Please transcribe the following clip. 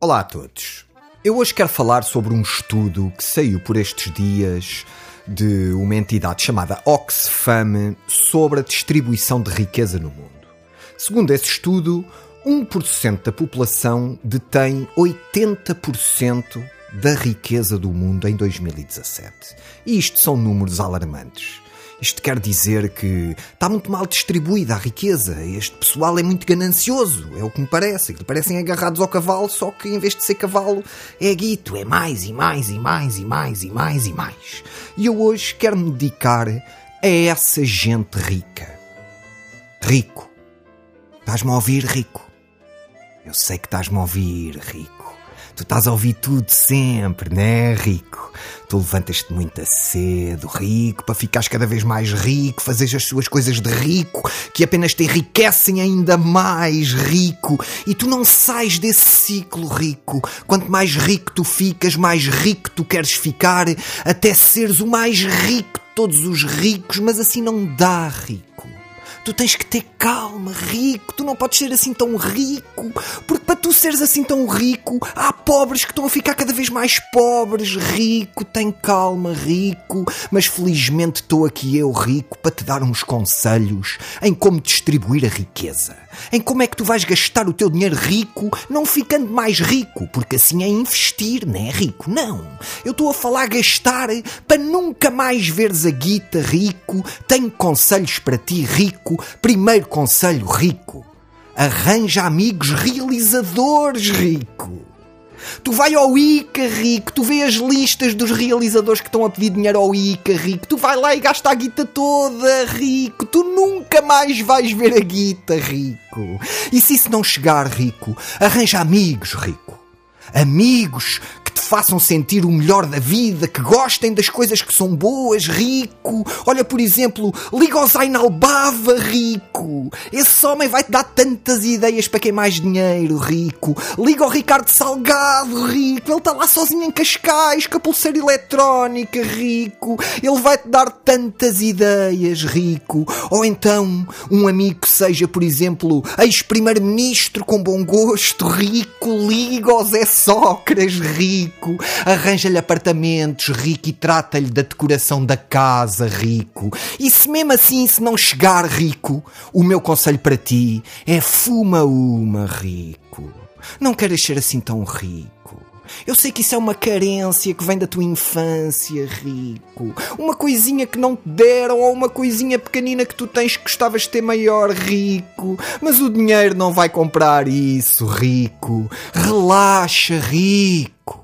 Olá a todos. Eu hoje quero falar sobre um estudo que saiu por estes dias de uma entidade chamada Oxfam sobre a distribuição de riqueza no mundo. Segundo esse estudo, 1% da população detém 80% da riqueza do mundo em 2017. E isto são números alarmantes. Isto quer dizer que está muito mal distribuída a riqueza. Este pessoal é muito ganancioso, é o que me parece. Que parecem agarrados ao cavalo, só que em vez de ser cavalo, é guito, é mais e mais e mais e mais e mais e mais. E eu hoje quero me dedicar a essa gente rica. Rico. Estás-me a ouvir, rico? Eu sei que estás-me a ouvir, rico. Tu estás a ouvir tudo sempre, né, rico? Tu levantas-te muito cedo, rico, para ficares cada vez mais rico, fazes as suas coisas de rico, que apenas te enriquecem ainda mais, rico. E tu não sais desse ciclo, rico. Quanto mais rico tu ficas, mais rico tu queres ficar, até seres o mais rico de todos os ricos, mas assim não dá, rico. Tu tens que ter calma, rico. Tu não podes ser assim tão rico. Porque tu seres assim tão rico, há pobres que estão a ficar cada vez mais pobres. Rico, tem calma, rico. Mas felizmente estou aqui eu, rico, para te dar uns conselhos em como distribuir a riqueza. Em como é que tu vais gastar o teu dinheiro rico, não ficando mais rico. Porque assim é investir, não é rico? Não. Eu estou a falar gastar para nunca mais veres a guita, rico. Tenho conselhos para ti, rico primeiro conselho rico. Arranja amigos realizadores, rico. Tu vai ao ICA, rico, tu vê as listas dos realizadores que estão a pedir dinheiro ao ICA, rico, tu vai lá e gasta a guita toda, rico, tu nunca mais vais ver a guita, rico. E se isso não chegar, rico, arranja amigos, rico. Amigos façam sentir o melhor da vida, que gostem das coisas que são boas, rico. Olha, por exemplo, liga ao Zainal Bava, rico. Esse homem vai-te dar tantas ideias para quem mais dinheiro, rico. Liga ao Ricardo Salgado, rico. Ele está lá sozinho em Cascais, com a pulseira eletrónica, rico. Ele vai-te dar tantas ideias, rico. Ou então, um amigo que seja, por exemplo, ex-primeiro-ministro com bom gosto, rico. Liga ao Zé Sócrates, rico rico, arranja-lhe apartamentos, rico, e trata-lhe da decoração da casa, rico. E se mesmo assim se não chegar rico, o meu conselho para ti é fuma uma, rico. Não queres ser assim tão rico. Eu sei que isso é uma carência que vem da tua infância, rico. Uma coisinha que não te deram ou uma coisinha pequenina que tu tens que gostavas de ter maior, rico. Mas o dinheiro não vai comprar isso, rico. Relaxa, rico.